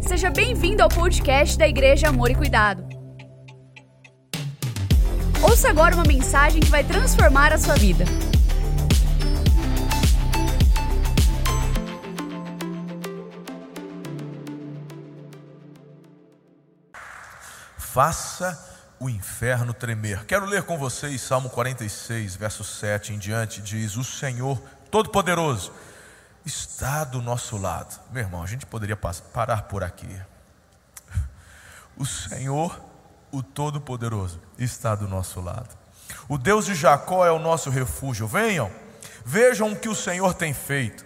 Seja bem-vindo ao podcast da Igreja Amor e Cuidado. Ouça agora uma mensagem que vai transformar a sua vida. Faça o inferno tremer. Quero ler com vocês Salmo 46, verso 7 em diante, diz: O Senhor Todo-Poderoso está do nosso lado. Meu irmão, a gente poderia parar por aqui. O Senhor, o Todo-Poderoso, está do nosso lado. O Deus de Jacó é o nosso refúgio. Venham, vejam o que o Senhor tem feito.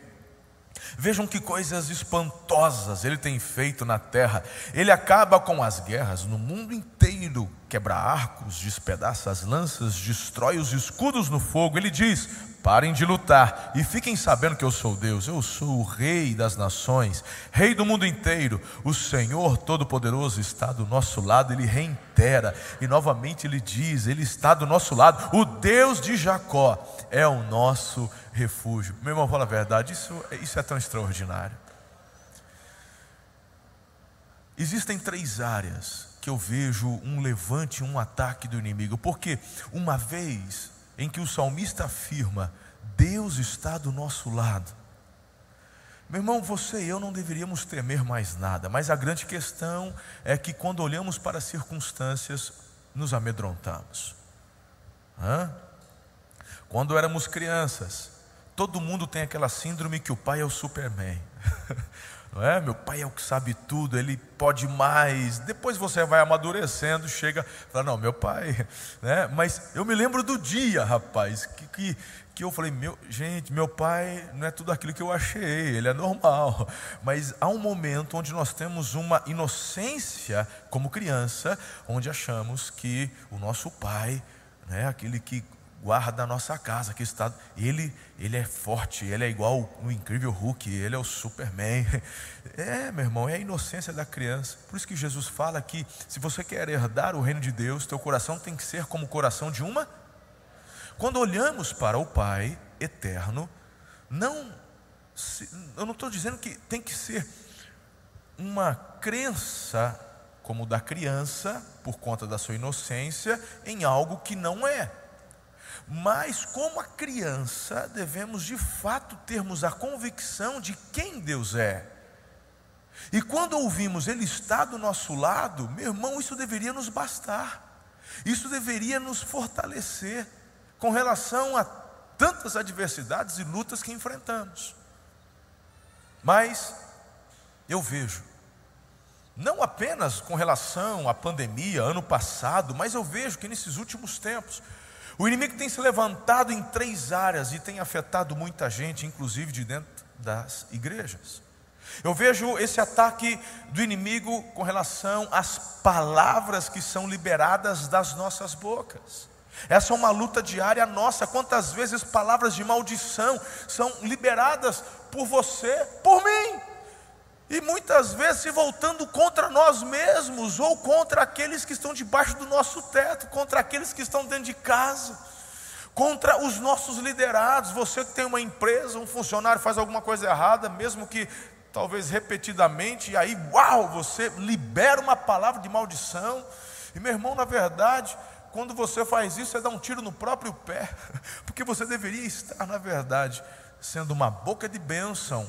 Vejam que coisas espantosas ele tem feito na terra. Ele acaba com as guerras no mundo inteiro, quebra arcos, despedaça as lanças, destrói os escudos no fogo. Ele diz: Parem de lutar e fiquem sabendo que eu sou Deus, eu sou o Rei das nações, Rei do mundo inteiro. O Senhor Todo-Poderoso está do nosso lado, ele reitera e novamente ele diz: Ele está do nosso lado, o Deus de Jacó é o nosso refúgio. Meu irmão, fala a verdade, isso, isso é tão extraordinário. Existem três áreas que eu vejo um levante, um ataque do inimigo, porque uma vez em que o salmista afirma: Deus está do nosso lado. Meu irmão, você e eu não deveríamos temer mais nada, mas a grande questão é que quando olhamos para as circunstâncias, nos amedrontamos. Hã? Quando éramos crianças, todo mundo tem aquela síndrome que o pai é o Superman. Não é? Meu pai é o que sabe tudo, ele pode mais. Depois você vai amadurecendo, chega, fala, não, meu pai, né? Mas eu me lembro do dia, rapaz, que, que, que eu falei, meu, gente, meu pai não é tudo aquilo que eu achei, ele é normal. Mas há um momento onde nós temos uma inocência como criança, onde achamos que o nosso pai, né, aquele que guarda a nossa casa, que está, ele, ele é forte, ele é igual o incrível Hulk, ele é o Superman. É, meu irmão, é a inocência da criança. Por isso que Jesus fala que se você quer herdar o reino de Deus, teu coração tem que ser como o coração de uma. Quando olhamos para o Pai eterno, não, eu não estou dizendo que tem que ser uma crença como da criança, por conta da sua inocência, em algo que não é. Mas, como a criança, devemos de fato termos a convicção de quem Deus é. E quando ouvimos Ele está do nosso lado, meu irmão, isso deveria nos bastar, isso deveria nos fortalecer com relação a tantas adversidades e lutas que enfrentamos. Mas eu vejo, não apenas com relação à pandemia, ano passado, mas eu vejo que nesses últimos tempos, o inimigo tem se levantado em três áreas e tem afetado muita gente, inclusive de dentro das igrejas. Eu vejo esse ataque do inimigo com relação às palavras que são liberadas das nossas bocas. Essa é uma luta diária nossa. Quantas vezes palavras de maldição são liberadas por você, por mim? E muitas vezes se voltando contra nós mesmos, ou contra aqueles que estão debaixo do nosso teto, contra aqueles que estão dentro de casa, contra os nossos liderados. Você que tem uma empresa, um funcionário faz alguma coisa errada, mesmo que talvez repetidamente, e aí, uau, você libera uma palavra de maldição. E meu irmão, na verdade, quando você faz isso, você dá um tiro no próprio pé, porque você deveria estar, na verdade, sendo uma boca de bênção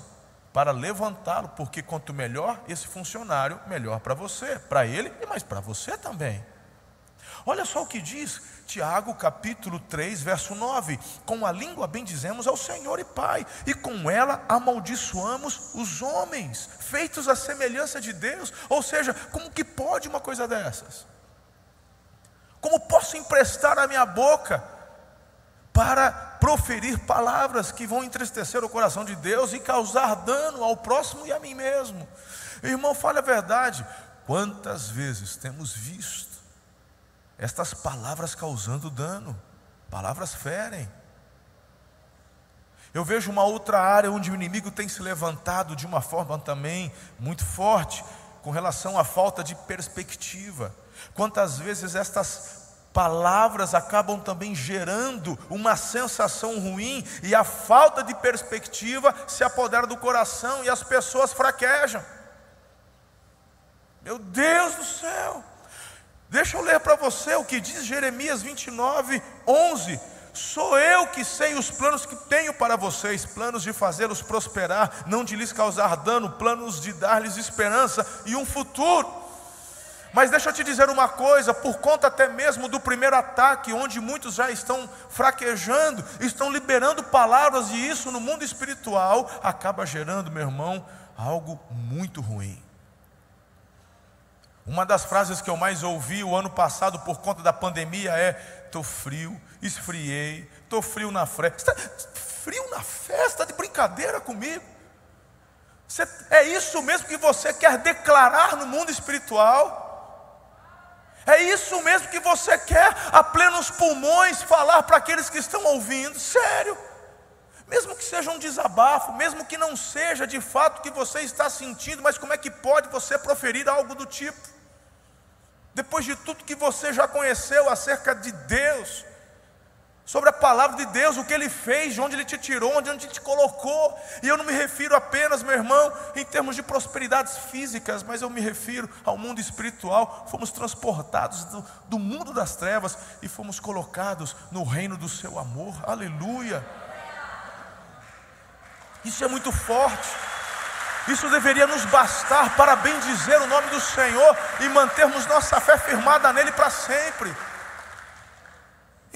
para levantá-lo, porque quanto melhor esse funcionário, melhor para você, para ele e mais para você também. Olha só o que diz Tiago capítulo 3, verso 9: Com a língua bendizemos ao Senhor e Pai, e com ela amaldiçoamos os homens, feitos à semelhança de Deus. Ou seja, como que pode uma coisa dessas? Como posso emprestar a minha boca para proferir palavras que vão entristecer o coração de Deus e causar dano ao próximo e a mim mesmo. Irmão, fale a verdade. Quantas vezes temos visto estas palavras causando dano? Palavras ferem. Eu vejo uma outra área onde o inimigo tem se levantado de uma forma também muito forte, com relação à falta de perspectiva. Quantas vezes estas palavras acabam também gerando uma sensação ruim e a falta de perspectiva se apodera do coração e as pessoas fraquejam. Meu Deus do céu! Deixa eu ler para você o que diz Jeremias 29, 11. Sou eu que sei os planos que tenho para vocês, planos de fazê-los prosperar, não de lhes causar dano, planos de dar-lhes esperança e um futuro. Mas deixa eu te dizer uma coisa, por conta até mesmo do primeiro ataque, onde muitos já estão fraquejando, estão liberando palavras, e isso no mundo espiritual acaba gerando, meu irmão, algo muito ruim. Uma das frases que eu mais ouvi o ano passado por conta da pandemia é: estou frio, esfriei, estou frio na festa. Frio na festa, de brincadeira comigo. Você, é isso mesmo que você quer declarar no mundo espiritual? É isso mesmo que você quer a plenos pulmões falar para aqueles que estão ouvindo? Sério? Mesmo que seja um desabafo, mesmo que não seja de fato o que você está sentindo, mas como é que pode você proferir algo do tipo? depois de tudo que você já conheceu acerca de Deus, sobre a palavra de Deus, o que Ele fez, de onde Ele te tirou, onde Ele te colocou, e eu não me refiro apenas, meu irmão, em termos de prosperidades físicas, mas eu me refiro ao mundo espiritual. Fomos transportados do, do mundo das trevas e fomos colocados no reino do Seu amor, aleluia. Isso é muito forte. Isso deveria nos bastar para bem dizer o nome do Senhor e mantermos nossa fé firmada nele para sempre.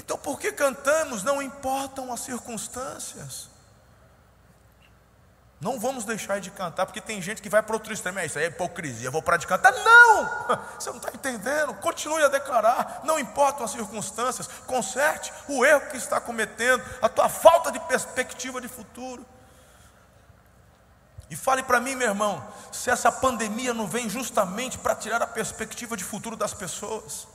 Então, por que cantamos? Não importam as circunstâncias. Não vamos deixar de cantar, porque tem gente que vai para outro extremo. É isso aí é hipocrisia, eu vou parar de cantar. Não! Você não está entendendo. Continue a declarar. Não importam as circunstâncias. Conserte o erro que está cometendo, a tua falta de perspectiva de futuro. E fale para mim, meu irmão, se essa pandemia não vem justamente para tirar a perspectiva de futuro das pessoas.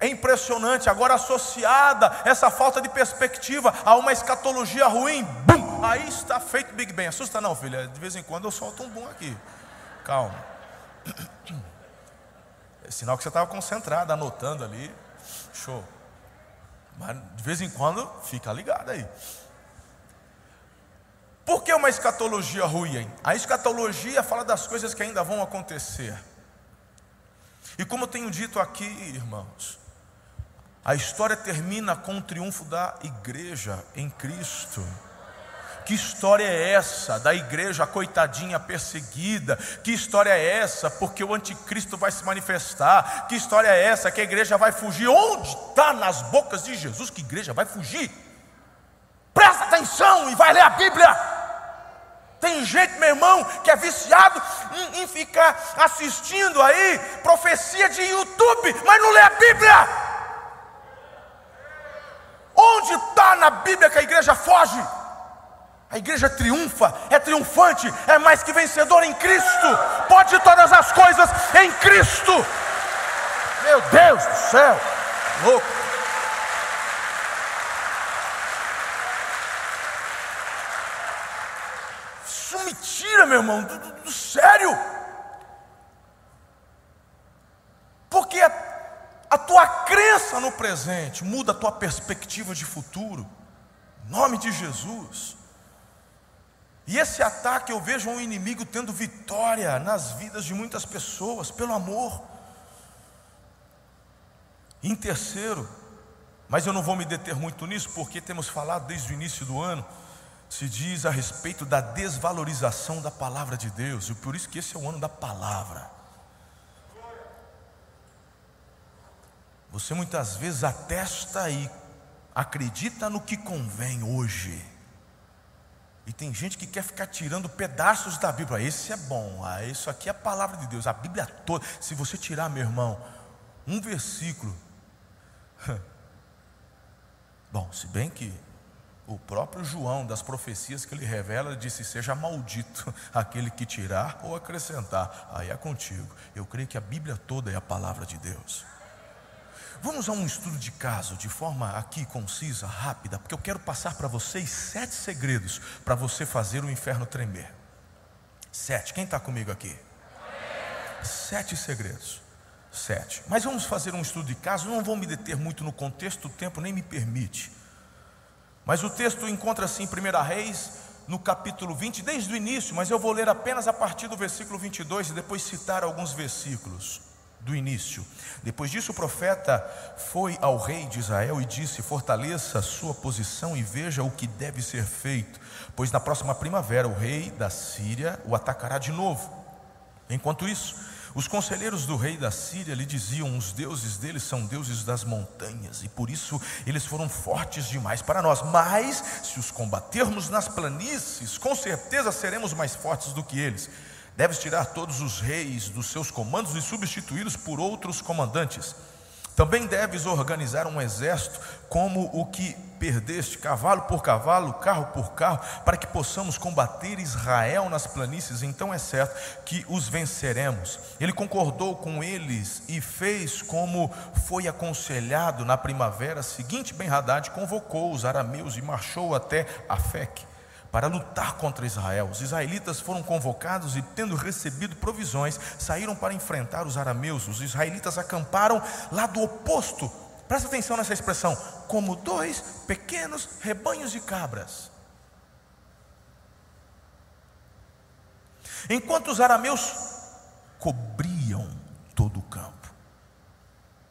É impressionante, agora associada essa falta de perspectiva a uma escatologia ruim, bum, aí está feito Big Bang. Assusta não, filha, de vez em quando eu solto um bum aqui. Calma. É sinal que você estava concentrado, anotando ali. Show. Mas de vez em quando, fica ligado aí. Por que uma escatologia ruim? A escatologia fala das coisas que ainda vão acontecer. E como eu tenho dito aqui, irmãos, a história termina com o triunfo da igreja em Cristo. Que história é essa da igreja coitadinha perseguida? Que história é essa? Porque o anticristo vai se manifestar. Que história é essa? Que a igreja vai fugir? Onde está nas bocas de Jesus que a igreja vai fugir? Presta atenção e vai ler a Bíblia. Tem gente, meu irmão, que é viciado em, em, ficar assistindo aí profecia de YouTube, mas não lê a Bíblia. Onde está na Bíblia que a igreja foge? A igreja triunfa, é triunfante, é mais que vencedor em Cristo, pode todas as coisas em Cristo. Meu Deus do céu, louco. tira, meu irmão, do, do, do sério. Porque a, a tua crença no presente muda a tua perspectiva de futuro. Em nome de Jesus. E esse ataque eu vejo um inimigo tendo vitória nas vidas de muitas pessoas, pelo amor. em terceiro, mas eu não vou me deter muito nisso, porque temos falado desde o início do ano se diz a respeito da desvalorização da palavra de Deus, e por isso que esse é o ano da palavra. Você muitas vezes atesta e acredita no que convém hoje. E tem gente que quer ficar tirando pedaços da Bíblia. Esse é bom, ah, isso aqui é a palavra de Deus, a Bíblia toda. Se você tirar, meu irmão, um versículo. Bom, se bem que o próprio João, das profecias que ele revela, disse: Seja maldito aquele que tirar ou acrescentar. Aí é contigo. Eu creio que a Bíblia toda é a palavra de Deus. Vamos a um estudo de caso, de forma aqui concisa, rápida, porque eu quero passar para vocês sete segredos para você fazer o inferno tremer. Sete. Quem está comigo aqui? Sete segredos. Sete. Mas vamos fazer um estudo de caso. Não vou me deter muito no contexto, o tempo nem me permite. Mas o texto encontra-se em 1 Reis, no capítulo 20, desde o início, mas eu vou ler apenas a partir do versículo 22 e depois citar alguns versículos do início. Depois disso, o profeta foi ao rei de Israel e disse: Fortaleça a sua posição e veja o que deve ser feito, pois na próxima primavera o rei da Síria o atacará de novo. Enquanto isso, os conselheiros do rei da Síria lhe diziam: Os deuses deles são deuses das montanhas, e por isso eles foram fortes demais para nós. Mas, se os combatermos nas planícies, com certeza seremos mais fortes do que eles. Deves tirar todos os reis dos seus comandos e substituí-los por outros comandantes. Também deves organizar um exército como o que perdeste, cavalo por cavalo, carro por carro, para que possamos combater Israel nas planícies. Então é certo que os venceremos. Ele concordou com eles e fez como foi aconselhado na primavera seguinte. Ben-Hadad convocou os arameus e marchou até Afec para lutar contra Israel. Os israelitas foram convocados e, tendo recebido provisões, saíram para enfrentar os arameus. Os israelitas acamparam lá do oposto. Presta atenção nessa expressão: como dois pequenos rebanhos de cabras. Enquanto os arameus cobriam todo o campo.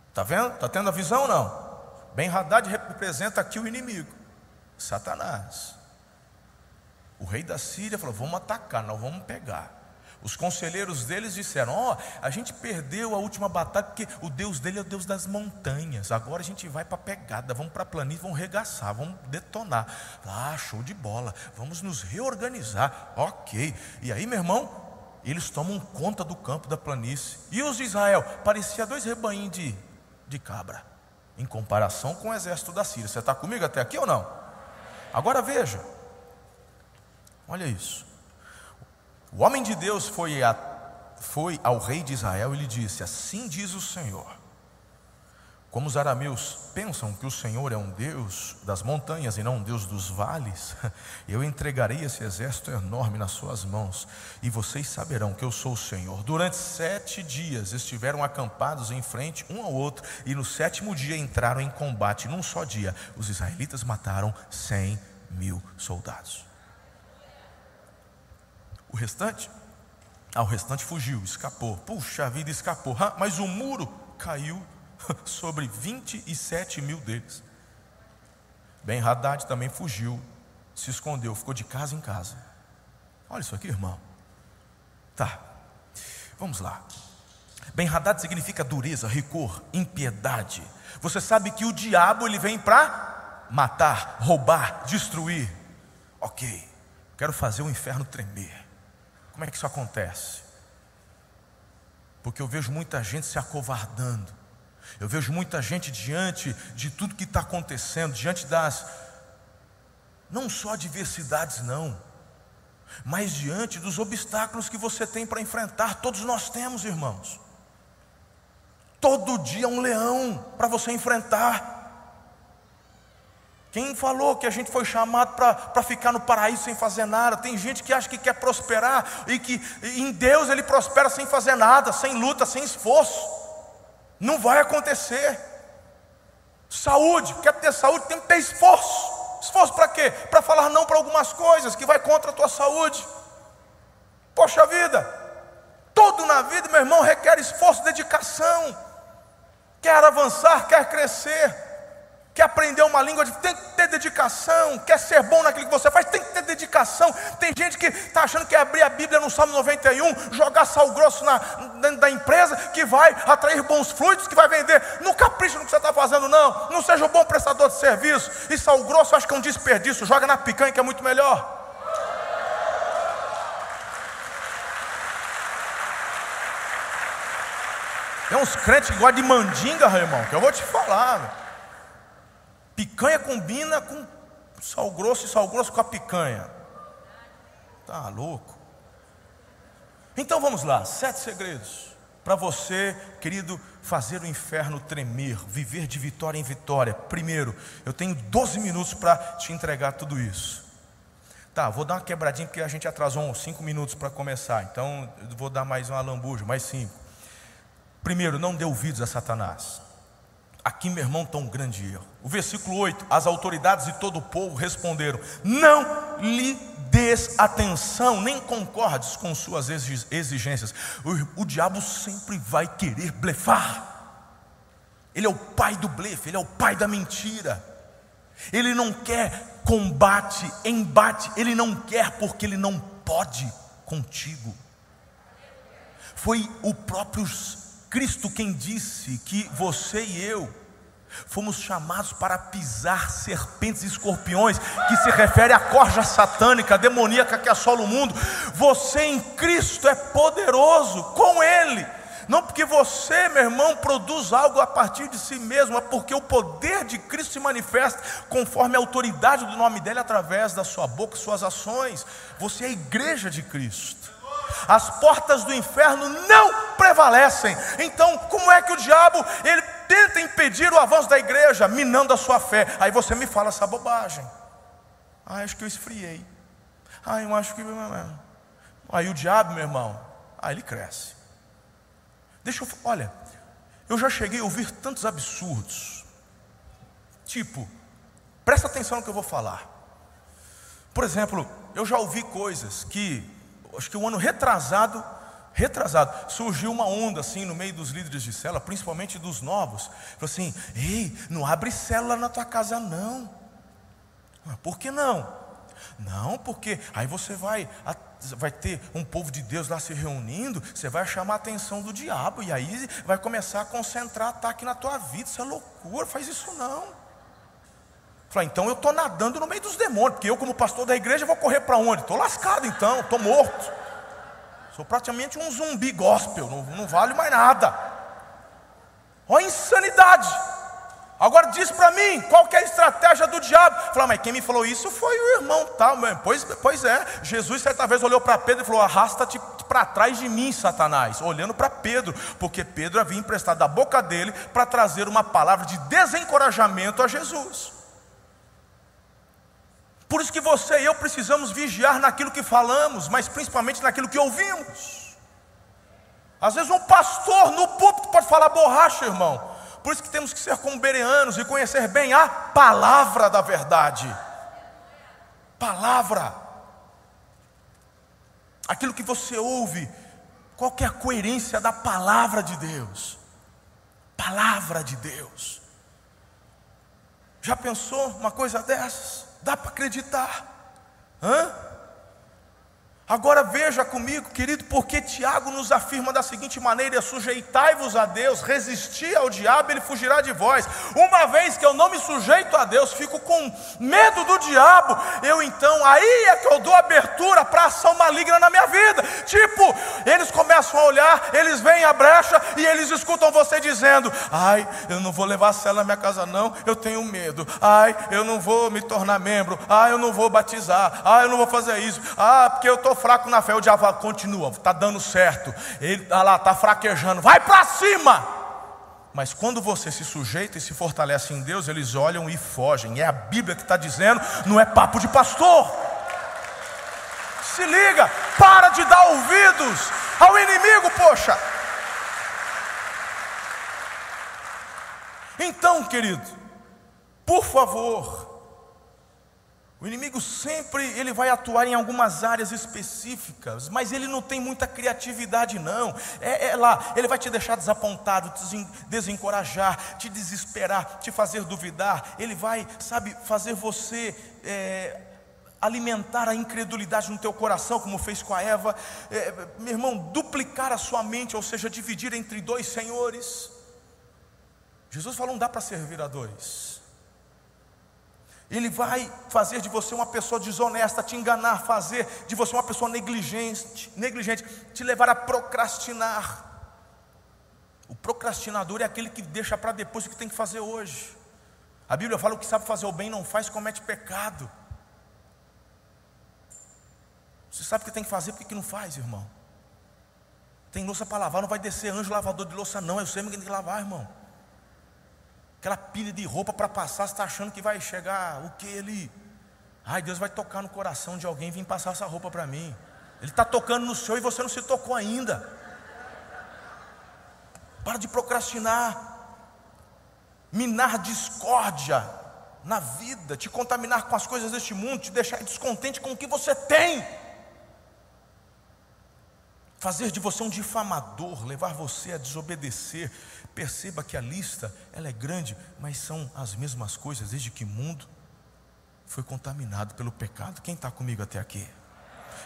Está vendo? Está tendo a visão ou não? Ben Haddad representa aqui o inimigo, Satanás. O rei da Síria falou: vamos atacar, nós vamos pegar. Os conselheiros deles disseram: Ó, oh, a gente perdeu a última batalha porque o Deus dele é o Deus das montanhas. Agora a gente vai para a pegada, vamos para a planície, vamos regaçar, vamos detonar. Ah, show de bola, vamos nos reorganizar. Ok. E aí, meu irmão, eles tomam conta do campo da planície. E os de Israel? Parecia dois rebanhos de, de cabra, em comparação com o exército da Síria. Você está comigo até aqui ou não? Agora veja. Olha isso. O homem de Deus foi, a, foi ao rei de Israel e lhe disse: Assim diz o Senhor. Como os arameus pensam que o Senhor é um Deus das montanhas e não um Deus dos vales, eu entregarei esse exército enorme nas suas mãos, e vocês saberão que eu sou o Senhor. Durante sete dias estiveram acampados em frente um ao outro, e no sétimo dia entraram em combate. Num só dia, os israelitas mataram cem mil soldados. O restante? Ah, o restante fugiu, escapou. Puxa a vida, escapou. Ah, mas o muro caiu sobre 27 mil deles. Ben Haddad também fugiu, se escondeu, ficou de casa em casa. Olha isso aqui, irmão. Tá, vamos lá. Ben Haddad significa dureza, rigor, impiedade. Você sabe que o diabo ele vem para matar, roubar, destruir. Ok, quero fazer o inferno tremer. Como é que isso acontece? Porque eu vejo muita gente se acovardando, eu vejo muita gente diante de tudo que está acontecendo, diante das, não só adversidades, não, mas diante dos obstáculos que você tem para enfrentar, todos nós temos, irmãos. Todo dia um leão para você enfrentar. Quem falou que a gente foi chamado para ficar no paraíso sem fazer nada? Tem gente que acha que quer prosperar e que em Deus ele prospera sem fazer nada, sem luta, sem esforço. Não vai acontecer. Saúde, quer ter saúde, tem que ter esforço. Esforço para quê? Para falar não para algumas coisas que vai contra a tua saúde. Poxa vida, tudo na vida, meu irmão, requer esforço, dedicação. Quer avançar, quer crescer quer aprender uma língua, tem que ter dedicação, quer ser bom naquilo que você faz, tem que ter dedicação. Tem gente que está achando que é abrir a Bíblia no Salmo 91, jogar sal grosso na, dentro da empresa, que vai atrair bons frutos, que vai vender. Não capricha no que você está fazendo, não. Não seja um bom prestador de serviço. E sal grosso acho que é um desperdício, joga na picanha que é muito melhor. Tem uns crentes que gostam de mandinga, irmão, que eu vou te falar. Picanha combina com sal grosso e sal grosso com a picanha. Tá louco? Então vamos lá, sete segredos para você, querido, fazer o inferno tremer, viver de vitória em vitória. Primeiro, eu tenho 12 minutos para te entregar tudo isso. Tá, vou dar uma quebradinha porque a gente atrasou uns 5 minutos para começar. Então, vou dar mais uma lambuja, mais cinco. Primeiro, não dê ouvidos a Satanás. Aqui, meu irmão, está um grande erro. O versículo 8: As autoridades e todo o povo responderam: Não lhe des atenção, nem concordes com suas exigências. O, o diabo sempre vai querer blefar. Ele é o pai do blefe, ele é o pai da mentira. Ele não quer combate, embate, ele não quer porque ele não pode contigo. Foi o próprio Cristo quem disse que você e eu fomos chamados para pisar serpentes e escorpiões, que se refere à corja satânica, demoníaca que assola o mundo. Você em Cristo é poderoso com Ele. Não porque você, meu irmão, produz algo a partir de si mesmo, é porque o poder de Cristo se manifesta conforme a autoridade do nome dele através da sua boca, suas ações. Você é a igreja de Cristo. As portas do inferno não prevalecem. Então, como é que o diabo ele tenta impedir o avanço da igreja, minando a sua fé? Aí você me fala essa bobagem. Ah, acho que eu esfriei. Ah, eu acho que. Aí o diabo, meu irmão, aí ele cresce. Deixa eu. Olha, eu já cheguei a ouvir tantos absurdos. Tipo, presta atenção no que eu vou falar. Por exemplo, eu já ouvi coisas que, acho que um ano retrasado, retrasado, surgiu uma onda assim no meio dos líderes de célula, principalmente dos novos. Falou assim: ei, não abre célula na tua casa, não. Por que não? Não, porque aí você vai vai ter um povo de Deus lá se reunindo, você vai chamar a atenção do diabo, e aí vai começar a concentrar ataque na tua vida. Isso é loucura, faz isso não. Falei, então eu estou nadando no meio dos demônios, porque eu, como pastor da igreja, vou correr para onde? Estou lascado então, estou morto. Sou praticamente um zumbi gospel, não, não vale mais nada. Olha a insanidade. Agora diz para mim, qual é a estratégia do diabo? Fala, mas quem me falou isso foi o irmão tal. Pois, pois é, Jesus certa vez olhou para Pedro e falou: arrasta-te para trás de mim, Satanás. Olhando para Pedro, porque Pedro havia emprestado da boca dele para trazer uma palavra de desencorajamento a Jesus. Por isso que você e eu precisamos vigiar naquilo que falamos, mas principalmente naquilo que ouvimos. Às vezes um pastor no púlpito pode falar borracha, irmão. Por isso que temos que ser como bereanos e conhecer bem a palavra da verdade. Palavra. Aquilo que você ouve, qual que é a coerência da palavra de Deus? Palavra de Deus. Já pensou uma coisa dessas? Dá para acreditar? Hã? Agora veja comigo, querido, porque Tiago nos afirma da seguinte maneira: sujeitai-vos a Deus, resisti ao diabo, ele fugirá de vós. Uma vez que eu não me sujeito a Deus, fico com medo do diabo, eu então, aí é que eu dou abertura para ação maligna na minha vida. Tipo, eles começam a olhar, eles veem a brecha e eles escutam você dizendo: ai, eu não vou levar a cela na minha casa, não, eu tenho medo, ai, eu não vou me tornar membro, ai, eu não vou batizar, ai, eu não vou fazer isso, ah, porque eu estou fraco na fé, o diabo continua, está dando certo, ele está lá, está fraquejando, vai para cima. Mas quando você se sujeita e se fortalece em Deus, eles olham e fogem. É a Bíblia que está dizendo, não é papo de pastor. Se liga, para de dar ouvidos ao inimigo, poxa. Então, querido, por favor, o inimigo sempre ele vai atuar em algumas áreas específicas, mas ele não tem muita criatividade não. É, é, lá, ele vai te deixar desapontado, te desencorajar, te desesperar, te fazer duvidar. Ele vai, sabe, fazer você é, alimentar a incredulidade no teu coração, como fez com a Eva. É, meu irmão, duplicar a sua mente, ou seja, dividir entre dois senhores. Jesus falou: não dá para servir a dois. Ele vai fazer de você uma pessoa desonesta, te enganar, fazer de você uma pessoa negligente, negligente, te levar a procrastinar. O procrastinador é aquele que deixa para depois o que tem que fazer hoje. A Bíblia fala: o que sabe fazer o bem não faz, comete pecado. Você sabe o que tem que fazer, por que não faz, irmão? Tem louça para lavar, não vai descer anjo lavador de louça, não. Eu sei que tem que lavar, irmão aquela pilha de roupa para passar, você está achando que vai chegar o que ele. Ai, Deus vai tocar no coração de alguém vir passar essa roupa para mim. Ele está tocando no seu e você não se tocou ainda. Para de procrastinar. minar discórdia na vida, te contaminar com as coisas deste mundo, te deixar descontente com o que você tem, fazer de você um difamador, levar você a desobedecer. Perceba que a lista ela é grande, mas são as mesmas coisas desde que o mundo foi contaminado pelo pecado. Quem está comigo até aqui?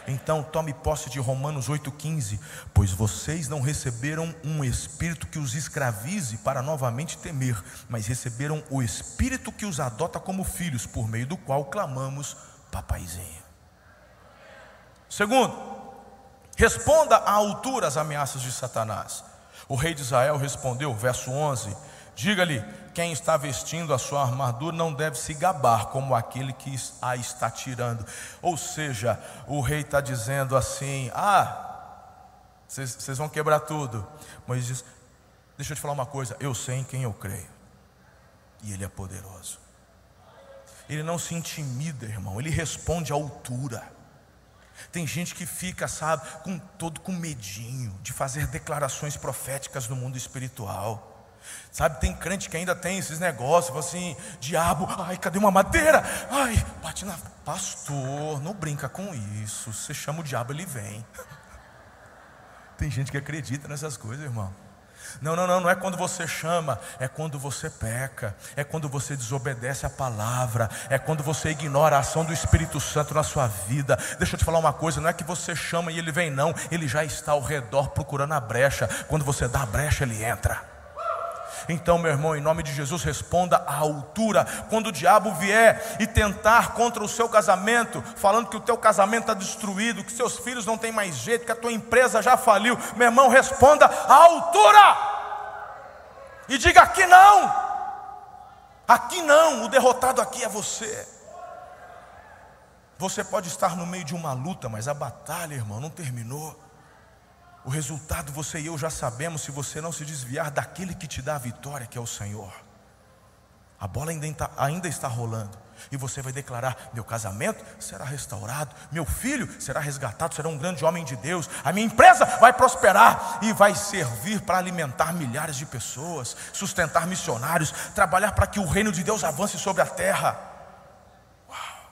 Então tome posse de Romanos 8,15: Pois vocês não receberam um espírito que os escravize para novamente temer, mas receberam o espírito que os adota como filhos, por meio do qual clamamos, papaizinho. Segundo, responda à altura às ameaças de Satanás. O rei de Israel respondeu, verso 11: Diga-lhe: quem está vestindo a sua armadura não deve se gabar como aquele que a está tirando. Ou seja, o rei está dizendo assim: Ah, vocês vão quebrar tudo. Mas diz: Deixa eu te falar uma coisa, eu sei em quem eu creio, e Ele é poderoso. Ele não se intimida, irmão, ele responde à altura. Tem gente que fica, sabe, com todo com medinho de fazer declarações proféticas no mundo espiritual. Sabe, tem crente que ainda tem esses negócios, assim, diabo, ai, cadê uma madeira? Ai, bate na. Pastor, não brinca com isso. Você chama o diabo, ele vem. Tem gente que acredita nessas coisas, irmão. Não, não, não, não é quando você chama, é quando você peca, é quando você desobedece a palavra, é quando você ignora a ação do Espírito Santo na sua vida. Deixa eu te falar uma coisa: não é que você chama e ele vem, não, ele já está ao redor procurando a brecha. Quando você dá a brecha, ele entra. Então, meu irmão, em nome de Jesus, responda à altura. Quando o diabo vier e tentar contra o seu casamento, falando que o teu casamento está destruído, que seus filhos não têm mais jeito, que a tua empresa já faliu, meu irmão, responda à altura. E diga aqui não. Aqui não, o derrotado aqui é você. Você pode estar no meio de uma luta, mas a batalha, irmão, não terminou. O resultado você e eu já sabemos se você não se desviar daquele que te dá a vitória, que é o Senhor. A bola ainda está, ainda está rolando. E você vai declarar: meu casamento será restaurado, meu filho será resgatado, será um grande homem de Deus, a minha empresa vai prosperar e vai servir para alimentar milhares de pessoas, sustentar missionários, trabalhar para que o reino de Deus avance sobre a terra. Uau.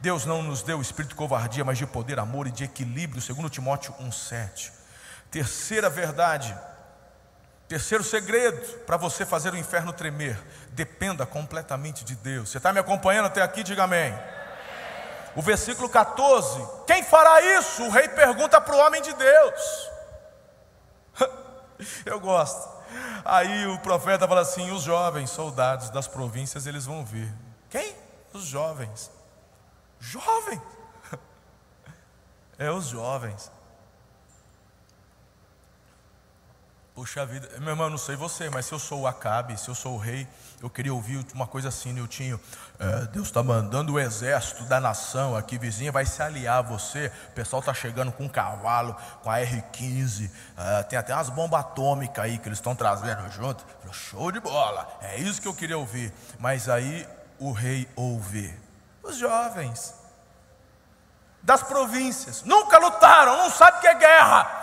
Deus não nos deu espírito de covardia, mas de poder, amor e de equilíbrio, segundo Timóteo 1,7. Terceira verdade, terceiro segredo para você fazer o inferno tremer: dependa completamente de Deus. Você está me acompanhando até aqui? Diga amém. O versículo 14: Quem fará isso? O rei pergunta para o homem de Deus. Eu gosto. Aí o profeta fala assim: os jovens soldados das províncias eles vão vir. Quem? Os jovens. Jovens. É os jovens. Puxa vida, meu irmão, eu não sei você, mas se eu sou o Acabe, se eu sou o rei, eu queria ouvir uma coisa assim, Niltinho. É, Deus está mandando o exército da nação aqui, vizinha, vai se aliar a você. O pessoal está chegando com um cavalo, com a R-15, é, tem até umas bombas atômicas aí que eles estão trazendo junto. Show de bola, é isso que eu queria ouvir. Mas aí o rei ouve: os jovens das províncias nunca lutaram, não sabem o que é guerra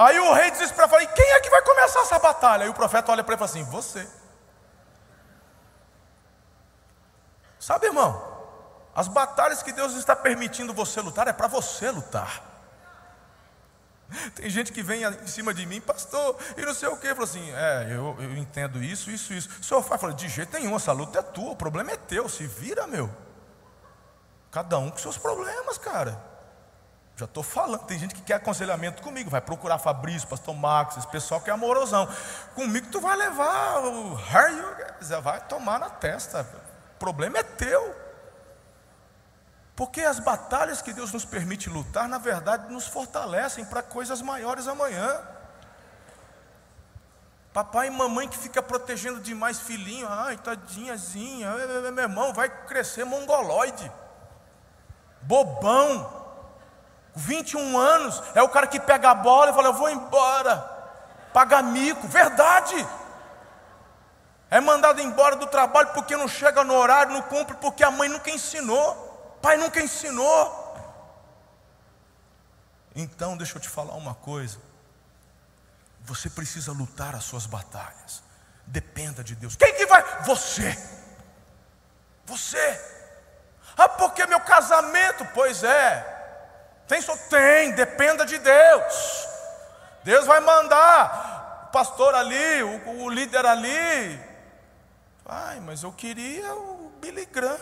Aí o rei desesperado fala: e quem é que vai começar essa batalha? Aí o profeta olha para ele e fala assim: você. Sabe, irmão, as batalhas que Deus está permitindo você lutar é para você lutar. Tem gente que vem em cima de mim, pastor, e não sei o que, falou assim: é, eu, eu entendo isso, isso, isso. O senhor fala, de jeito nenhum, essa luta é tua, o problema é teu, se vira, meu. Cada um com seus problemas, cara. Já estou falando, tem gente que quer aconselhamento comigo, vai procurar Fabrício, Pastor Max, esse pessoal que é amorosão. Comigo tu vai levar o Harry, vai tomar na testa. O problema é teu. Porque as batalhas que Deus nos permite lutar, na verdade, nos fortalecem para coisas maiores amanhã. Papai e mamãe que fica protegendo demais filhinho, ai, tadinhazinha, meu irmão, vai crescer mongoloide, bobão. 21 anos, é o cara que pega a bola e fala: Eu vou embora, paga mico, verdade. É mandado embora do trabalho porque não chega no horário, não cumpre, porque a mãe nunca ensinou, pai nunca ensinou. Então, deixa eu te falar uma coisa. Você precisa lutar as suas batalhas. Dependa de Deus. Quem que vai? Você. Você. Ah, porque meu casamento? Pois é. Tem só tem, dependa de Deus. Deus vai mandar o pastor ali, o, o líder ali. Ai, mas eu queria o Billy Graham.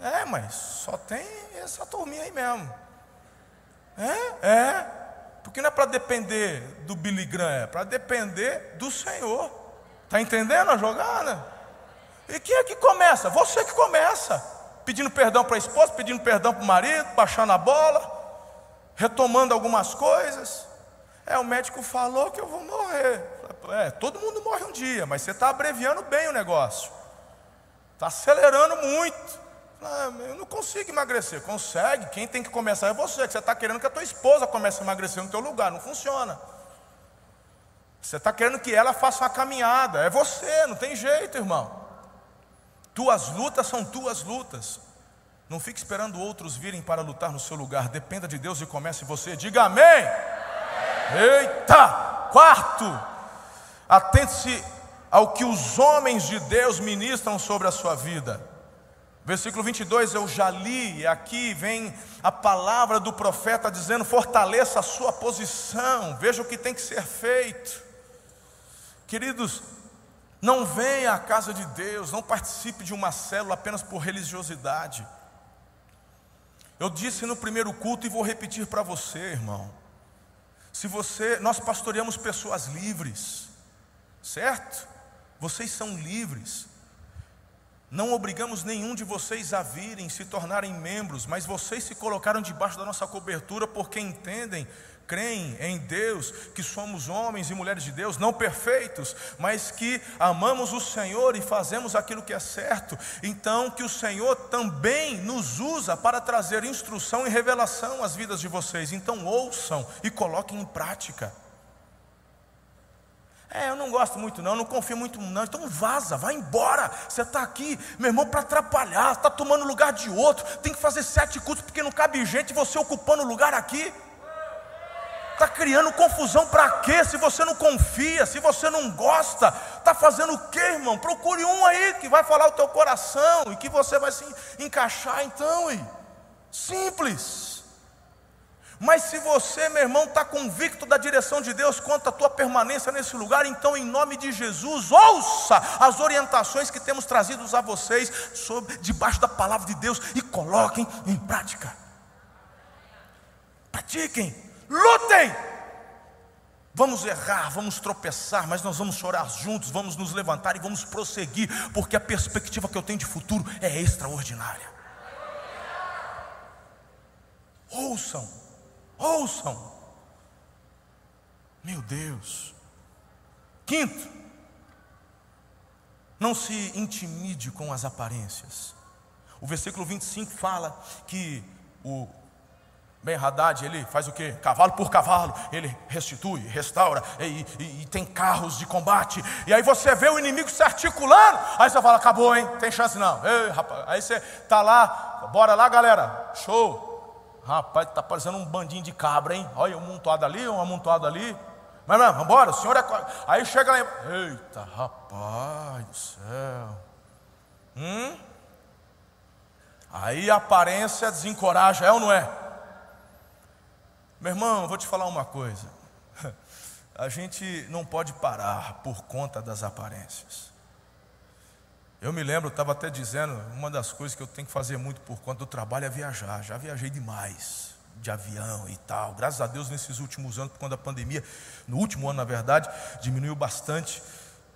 É, mas só tem essa turminha aí mesmo. É, é. Porque não é para depender do Billy Graham, é para depender do Senhor. Está entendendo a jogada? E quem é que começa? Você que começa. Pedindo perdão para a esposa, pedindo perdão para o marido, baixando a bola, retomando algumas coisas. É, o médico falou que eu vou morrer. É, todo mundo morre um dia, mas você está abreviando bem o negócio. Está acelerando muito. Ah, eu não consigo emagrecer. Consegue. Quem tem que começar é você. Que você está querendo que a tua esposa comece a emagrecer no teu lugar. Não funciona. Você está querendo que ela faça uma caminhada. É você, não tem jeito, irmão. Tuas lutas são tuas lutas. Não fique esperando outros virem para lutar no seu lugar. Dependa de Deus e comece você. Diga amém. Eita! Quarto, atente-se ao que os homens de Deus ministram sobre a sua vida. Versículo 22 eu já li, e aqui vem a palavra do profeta dizendo: fortaleça a sua posição, veja o que tem que ser feito. Queridos, não venha à casa de Deus, não participe de uma célula apenas por religiosidade. Eu disse no primeiro culto e vou repetir para você, irmão. Se você, nós pastoreamos pessoas livres, certo? Vocês são livres. Não obrigamos nenhum de vocês a virem se tornarem membros, mas vocês se colocaram debaixo da nossa cobertura porque entendem creem em Deus, que somos homens e mulheres de Deus, não perfeitos, mas que amamos o Senhor e fazemos aquilo que é certo. Então, que o Senhor também nos usa para trazer instrução e revelação às vidas de vocês. Então, ouçam e coloquem em prática. É, eu não gosto muito não, não confio muito não. Então vaza, vai embora. Você está aqui, meu irmão, para atrapalhar. Está tomando lugar de outro. Tem que fazer sete cultos porque não cabe gente. Você ocupando lugar aqui. Está criando confusão para quê? Se você não confia, se você não gosta, está fazendo o quê, irmão? Procure um aí que vai falar o teu coração e que você vai se encaixar então. Aí. Simples. Mas se você, meu irmão, está convicto da direção de Deus quanto à tua permanência nesse lugar, então, em nome de Jesus, ouça as orientações que temos trazido a vocês sobre, debaixo da palavra de Deus e coloquem em prática. Pratiquem. Lutem! Vamos errar, vamos tropeçar, mas nós vamos chorar juntos, vamos nos levantar e vamos prosseguir, porque a perspectiva que eu tenho de futuro é extraordinária. Ouçam, ouçam. Meu Deus. Quinto, não se intimide com as aparências. O versículo 25 fala que o Ben Haddad, ele faz o que? Cavalo por cavalo, ele restitui, restaura, e, e, e, tem carros de combate. E aí você vê o inimigo se articulando, aí você fala: acabou, hein? Tem chance não. Ei, rapaz. Aí você tá lá, bora lá, galera, show. Rapaz, tá parecendo um bandinho de cabra, hein? Olha, um amontoado ali, um amontoado ali. Mas, vamos embora, o senhor é. Aí chega lá, eita, rapaz do céu. Hum? Aí a aparência desencoraja, é ou não é? Meu irmão, vou te falar uma coisa. A gente não pode parar por conta das aparências. Eu me lembro, estava até dizendo, uma das coisas que eu tenho que fazer muito por conta do trabalho é viajar. Já viajei demais de avião e tal. Graças a Deus, nesses últimos anos, por conta da pandemia, no último ano, na verdade, diminuiu bastante.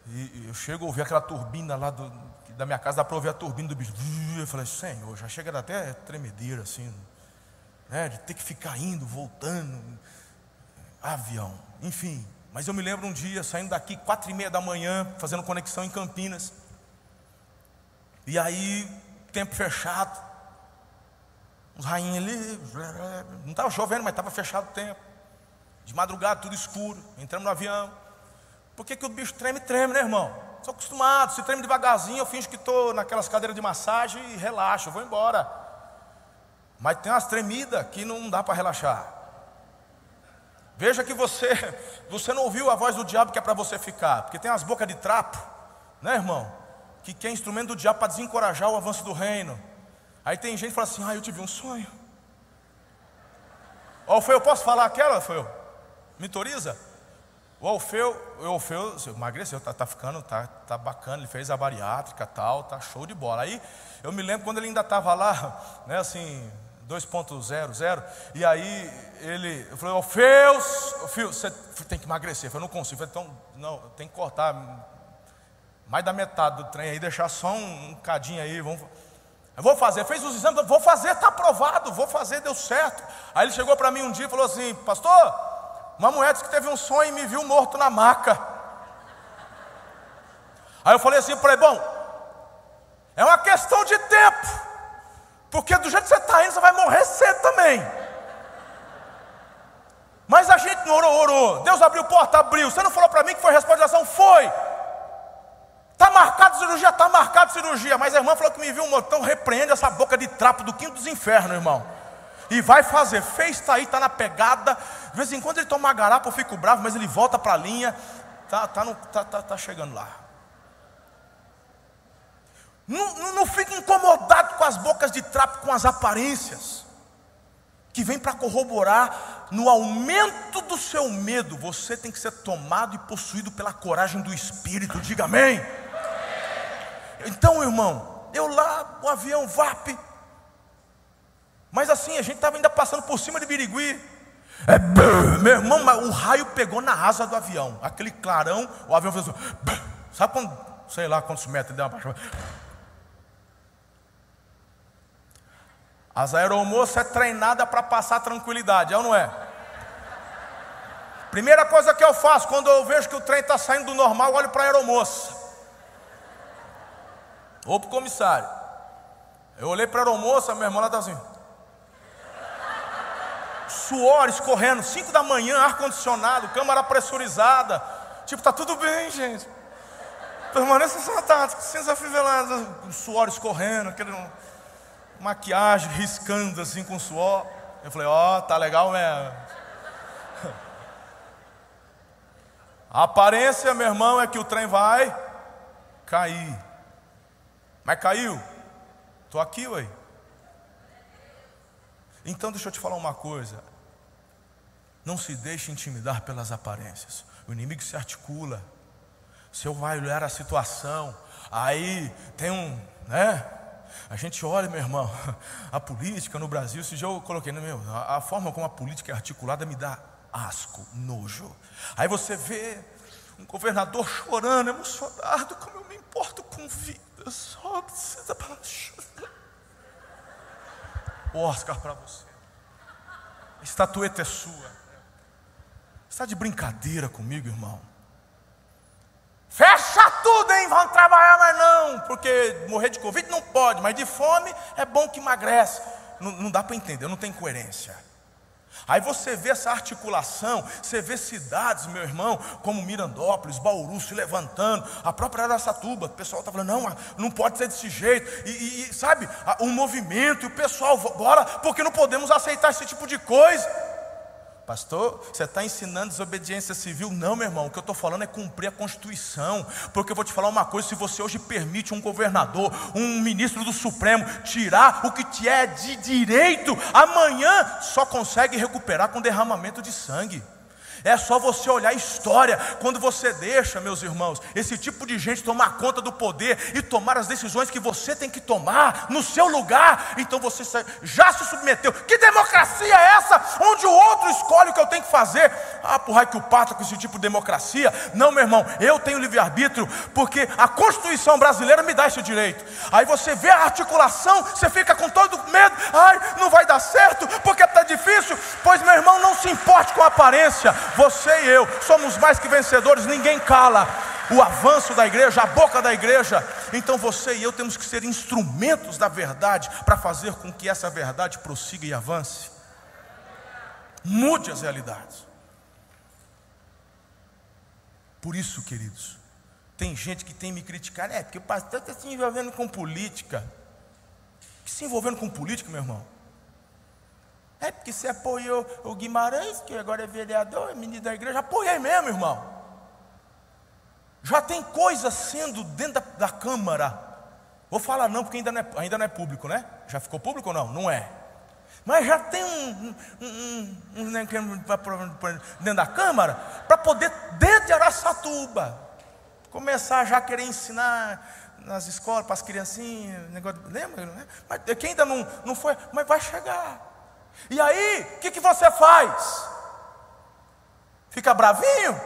E eu chego a ouvir aquela turbina lá do, da minha casa, dá para ouvir a turbina do bicho. Eu falei, Senhor, já chega até tremedeira assim né, de ter que ficar indo, voltando, avião, enfim. Mas eu me lembro um dia saindo daqui quatro e meia da manhã, fazendo conexão em Campinas. E aí, tempo fechado. Os rainhos ali, não estava chovendo, mas estava fechado o tempo. De madrugada, tudo escuro. Entramos no avião. Por que, que o bicho treme? Treme, né, irmão? Sou acostumado. Se treme devagarzinho, eu finjo que estou naquelas cadeiras de massagem e relaxo, vou embora. Mas tem umas tremidas que não dá para relaxar. Veja que você, você não ouviu a voz do diabo que é para você ficar, porque tem as bocas de trapo, né, irmão? Que quer instrumento do diabo para desencorajar o avanço do reino. Aí tem gente que fala assim: Ah, eu tive um sonho. Ó, Alfeu, posso falar aquela, Alfeu? Me autoriza? O Alfeu, o Alfeu emagreceu, tá, tá ficando, tá, tá bacana, ele fez a bariátrica tal, tá show de bola. Aí eu me lembro quando ele ainda estava lá, né, assim, 2.00, e aí ele, eu falei, filho, você tem que emagrecer. Eu falei, não consigo. Eu falei, então, não, tem que cortar mais da metade do trem aí, deixar só um, um cadinho aí, vamos. Eu vou fazer, fez os exames, vou fazer, está aprovado, vou fazer, deu certo. Aí ele chegou para mim um dia e falou assim: Pastor, uma mulher disse que teve um sonho e me viu morto na maca. Aí eu falei assim para Bom, é uma questão de tempo, porque do jeito que você está indo, você vai morrer cedo também. Mas a gente não orou, orou. Deus abriu porta, abriu. Você não falou para mim que foi resposta de ação? Foi. Está marcado cirurgia, está marcado cirurgia. Mas a irmã falou que me viu um montão. Repreende essa boca de trapo do quinto dos infernos, irmão. E vai fazer. Fez, está aí, está na pegada. De vez em quando ele toma garapa, eu fico bravo, mas ele volta para a linha. Está tá, tá, tá, tá chegando lá. Não, não, incomodado com as bocas de trapo, com as aparências. Que vem para corroborar no aumento do seu medo. Você tem que ser tomado e possuído pela coragem do Espírito. Diga amém. Então, irmão, eu lá, o avião VAP. Mas assim, a gente estava ainda passando por cima de Birigui. É, meu irmão, o raio pegou na asa do avião. Aquele clarão, o avião fez. Sabe quando, sei lá quantos metros deu uma baixada? As aeromoças é treinada para passar tranquilidade, é ou não é? Primeira coisa que eu faço quando eu vejo que o trem está saindo do normal, olho para a aeromoça. Ou para o comissário. Eu olhei para a aeromoça, minha irmã lá está assim. Suor escorrendo, 5 da manhã, ar-condicionado, câmara pressurizada. Tipo, tá tudo bem, gente. Permaneça sentado, cinza afivelada, suor escorrendo, aquele maquiagem riscando assim com suor. Eu falei, ó, oh, tá legal mesmo. A aparência, meu irmão, é que o trem vai cair. Mas caiu. Estou aqui, ué. Então deixa eu te falar uma coisa. Não se deixe intimidar pelas aparências. O inimigo se articula. Se eu vai olhar a situação, aí tem um, né? A gente olha, meu irmão, a política no Brasil, se já eu coloquei, no meu, a, a forma como a política é articulada me dá asco, nojo. Aí você vê um governador chorando, emocionado, como eu me importo com vida. Só precisa O Oscar para você. A estatueta é sua. Está de brincadeira comigo, irmão? Fecha tudo, hein? Vamos trabalhar, mas não, porque morrer de Covid não pode, mas de fome é bom que emagrece. Não, não dá para entender, não tem coerência. Aí você vê essa articulação, você vê cidades, meu irmão, como Mirandópolis, Bauru se levantando, a própria Araçatuba, o pessoal está falando, não, não pode ser desse jeito, e, e sabe, o movimento, e o pessoal, bora, porque não podemos aceitar esse tipo de coisa. Pastor, você está ensinando desobediência civil? Não, meu irmão, o que eu estou falando é cumprir a Constituição. Porque eu vou te falar uma coisa: se você hoje permite um governador, um ministro do Supremo, tirar o que te é de direito, amanhã só consegue recuperar com derramamento de sangue. É só você olhar a história. Quando você deixa, meus irmãos, esse tipo de gente tomar conta do poder e tomar as decisões que você tem que tomar no seu lugar, então você já se submeteu. Que democracia é essa? Onde o outro escolhe o que eu tenho que fazer? Ah, por raio que o pato com esse tipo de democracia. Não, meu irmão, eu tenho livre-arbítrio, porque a Constituição brasileira me dá esse direito. Aí você vê a articulação, você fica com todo medo. Ai, não vai dar certo, porque está difícil. Pois, meu irmão, não se importe com a aparência. Você e eu somos mais que vencedores, ninguém cala o avanço da igreja, a boca da igreja. Então você e eu temos que ser instrumentos da verdade para fazer com que essa verdade prossiga e avance. Mude as realidades. Por isso, queridos, tem gente que tem me criticado, é porque o pastor está se envolvendo com política. Que se envolvendo com política, meu irmão? É porque você apoiou o Guimarães, que agora é vereador, é ministro da igreja. Apoiei mesmo, irmão. Já tem coisa sendo dentro da, da Câmara. Vou falar não, porque ainda não, é, ainda não é público, né? Já ficou público ou não? Não é. Mas já tem um, um, um, um dentro da Câmara para poder, dentro de Araçatuba, começar já a querer ensinar nas escolas para as criancinhas, negócio, lembra? Né? Mas quem ainda não, não foi, mas vai chegar. E aí, o que, que você faz? Fica bravinho?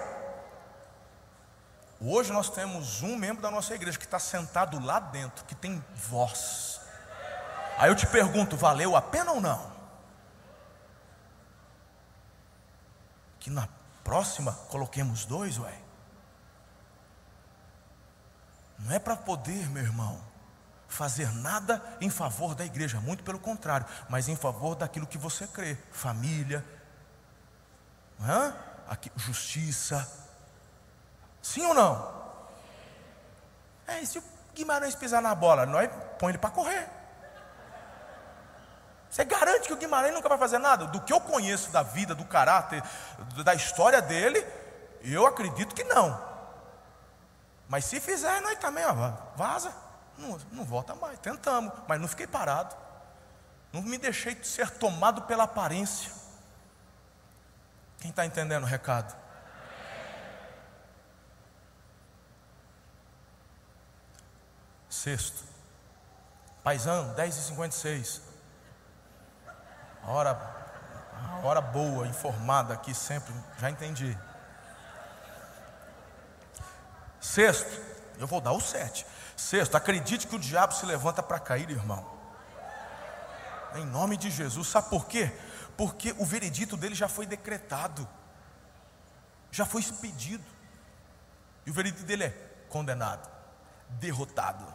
Hoje nós temos um membro da nossa igreja que está sentado lá dentro, que tem voz. Aí eu te pergunto, valeu a pena ou não? Que na próxima coloquemos dois, ué. Não é para poder, meu irmão, fazer nada em favor da igreja, muito pelo contrário, mas em favor daquilo que você crê, família, hã? Aqui, justiça, Sim ou não? É, e se o Guimarães pisar na bola, nós põe ele para correr. Você garante que o Guimarães nunca vai fazer nada? Do que eu conheço da vida, do caráter, da história dele, eu acredito que não. Mas se fizer, nós também, ó, vaza. Não, não volta mais. Tentamos, mas não fiquei parado. Não me deixei ser tomado pela aparência. Quem está entendendo o recado? Sexto, paisão, 10 e 56 a hora, a hora boa, informada aqui sempre, já entendi. Sexto, eu vou dar o sete. Sexto, acredite que o diabo se levanta para cair, irmão. Em nome de Jesus, sabe por quê? Porque o veredito dele já foi decretado, já foi expedido, e o veredito dele é condenado, derrotado.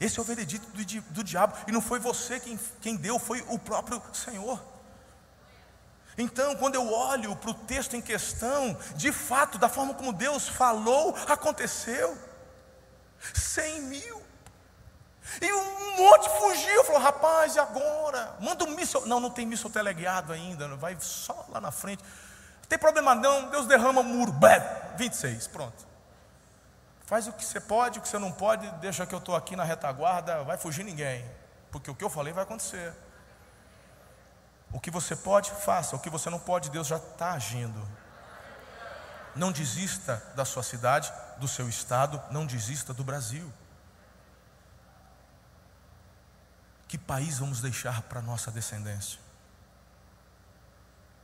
Esse é o veredito do, do diabo, e não foi você quem, quem deu, foi o próprio Senhor. Então, quando eu olho para o texto em questão, de fato, da forma como Deus falou, aconteceu. Cem mil. E um monte fugiu. Falou, rapaz, e agora? Manda um míssil. Não, não tem míssil teleguiado ainda. Vai só lá na frente. Não tem problema não. Deus derrama o muro. Blé, 26, pronto. Faz o que você pode, o que você não pode, deixa que eu estou aqui na retaguarda, vai fugir ninguém. Porque o que eu falei vai acontecer. O que você pode, faça. O que você não pode, Deus já está agindo. Não desista da sua cidade, do seu estado, não desista do Brasil. Que país vamos deixar para nossa descendência?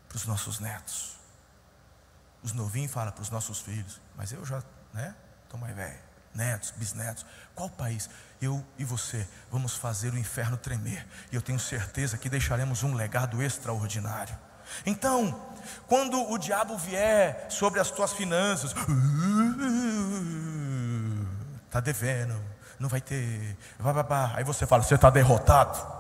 Para os nossos netos. Os novinhos falam para os nossos filhos, mas eu já, né? Estou mais velho. Netos, bisnetos. Qual país? Eu e você vamos fazer o inferno tremer. E eu tenho certeza que deixaremos um legado extraordinário. Então, quando o diabo vier sobre as tuas finanças, está devendo, não vai ter, aí você fala, você está derrotado.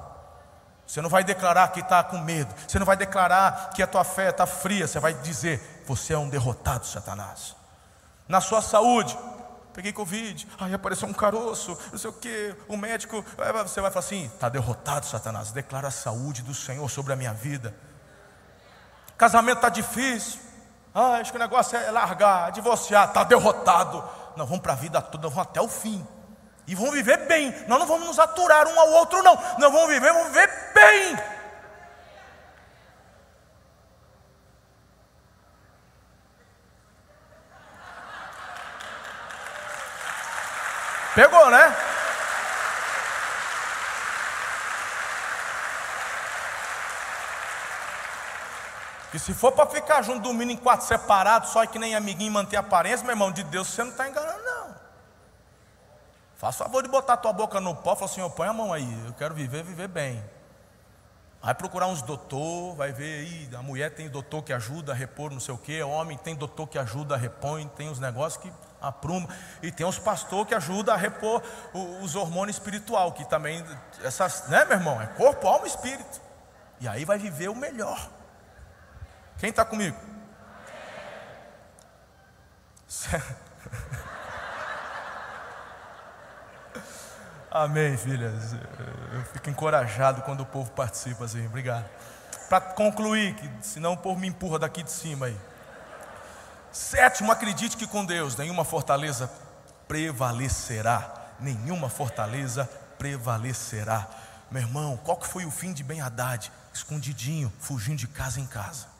Você não vai declarar que está com medo, você não vai declarar que a tua fé está fria, você vai dizer, você é um derrotado, Satanás. Na sua saúde, peguei Covid, aí apareceu um caroço, não sei o que, o médico, você vai falar assim: está derrotado, Satanás, declara a saúde do Senhor sobre a minha vida. Casamento está difícil, ah, acho que o negócio é largar, divorciar, está derrotado. Não, vamos para a vida toda, vamos até o fim. E vamos viver bem. Nós não vamos nos aturar um ao outro, não. Nós vamos viver, vamos viver bem. Pegou, né? Se for para ficar junto dormindo em quarto separado, só que nem amiguinho manter a aparência, meu irmão, de Deus você não está enganando, não. Faça favor de botar tua boca no pó e falar assim: oh, põe a mão aí, eu quero viver, viver bem. Vai procurar uns doutor, vai ver aí, a mulher tem doutor que ajuda a repor não sei o que, homem tem doutor que ajuda a repor, tem uns negócios que apruma. E tem os pastores que ajudam a repor os hormônios espiritual, que também, essas, né, meu irmão? É corpo, alma e espírito. E aí vai viver o melhor. Quem está comigo? Amém, filhas. Eu fico encorajado quando o povo participa assim. Obrigado. para concluir, que senão o povo me empurra daqui de cima aí. Sétimo, acredite que com Deus nenhuma fortaleza prevalecerá. Nenhuma fortaleza prevalecerá. Meu irmão, qual que foi o fim de Ben Haddad? Escondidinho, fugindo de casa em casa.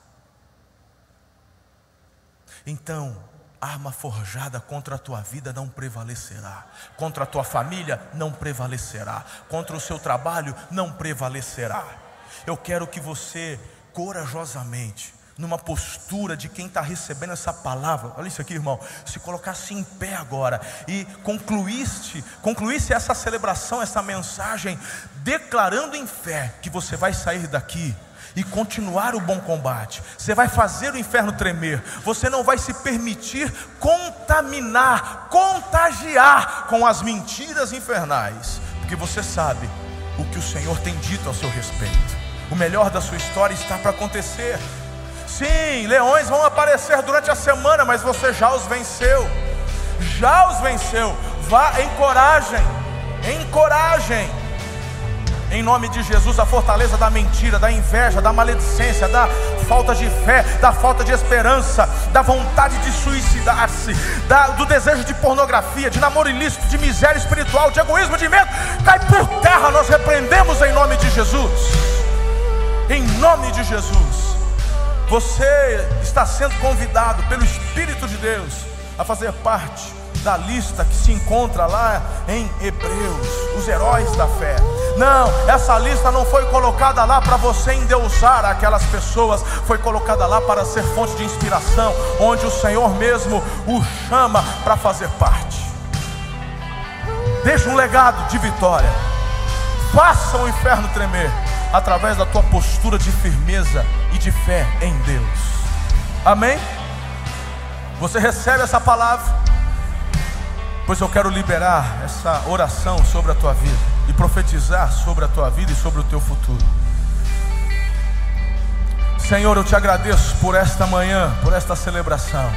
Então, arma forjada contra a tua vida não prevalecerá, contra a tua família não prevalecerá, contra o seu trabalho não prevalecerá. Eu quero que você corajosamente numa postura de quem está recebendo essa palavra. Olha isso aqui, irmão. Se colocasse em pé agora e concluísse, concluísse essa celebração, essa mensagem, declarando em fé que você vai sair daqui e continuar o bom combate. Você vai fazer o inferno tremer. Você não vai se permitir contaminar, contagiar com as mentiras infernais, porque você sabe o que o Senhor tem dito ao seu respeito. O melhor da sua história está para acontecer. Sim, leões vão aparecer durante a semana, mas você já os venceu. Já os venceu. Vá em coragem. Em coragem. Em nome de Jesus, a fortaleza da mentira, da inveja, da maledicência, da falta de fé, da falta de esperança, da vontade de suicidar-se, do desejo de pornografia, de namoro ilícito, de miséria espiritual, de egoísmo, de medo, cai por terra. Nós repreendemos em nome de Jesus. Em nome de Jesus. Você está sendo convidado pelo Espírito de Deus a fazer parte da lista que se encontra lá em Hebreus, os heróis da fé. Não, essa lista não foi colocada lá para você endeusar aquelas pessoas, foi colocada lá para ser fonte de inspiração, onde o Senhor mesmo o chama para fazer parte. Deixa um legado de vitória. Faça o inferno tremer através da tua postura de firmeza e de fé em Deus. Amém? Você recebe essa palavra? Pois eu quero liberar essa oração sobre a tua vida e profetizar sobre a tua vida e sobre o teu futuro. Senhor, eu te agradeço por esta manhã, por esta celebração.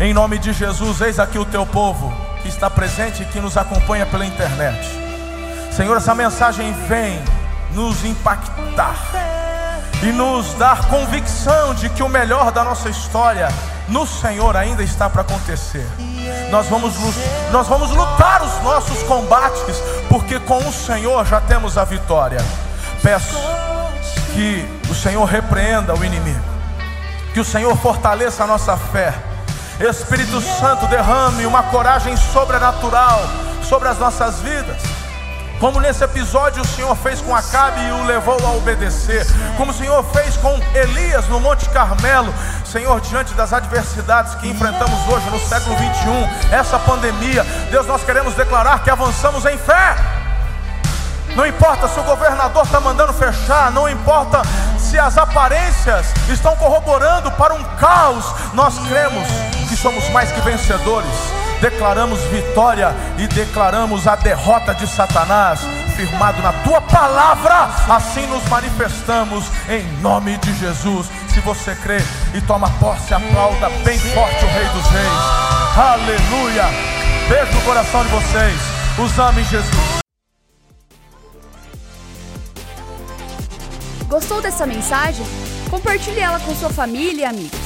Em nome de Jesus, eis aqui o teu povo que está presente e que nos acompanha pela internet. Senhor, essa mensagem vem nos impactar e nos dar convicção de que o melhor da nossa história no Senhor ainda está para acontecer. Nós vamos, nós vamos lutar os nossos combates, porque com o Senhor já temos a vitória. Peço que o Senhor repreenda o inimigo, que o Senhor fortaleça a nossa fé. Espírito Santo derrame uma coragem sobrenatural sobre as nossas vidas como nesse episódio o Senhor fez com Acabe e o levou a obedecer. Como o Senhor fez com Elias no Monte Carmelo. Senhor, diante das adversidades que enfrentamos hoje no século 21, essa pandemia, Deus, nós queremos declarar que avançamos em fé. Não importa se o governador está mandando fechar, não importa se as aparências estão corroborando para um caos, nós cremos que somos mais que vencedores declaramos vitória e declaramos a derrota de Satanás, firmado na tua palavra, assim nos manifestamos em nome de Jesus. Se você crê e toma posse, aplauda bem forte o Rei dos Reis. Aleluia! Beijo no coração de vocês. Os ame Jesus. Gostou dessa mensagem? Compartilhe ela com sua família e amigos.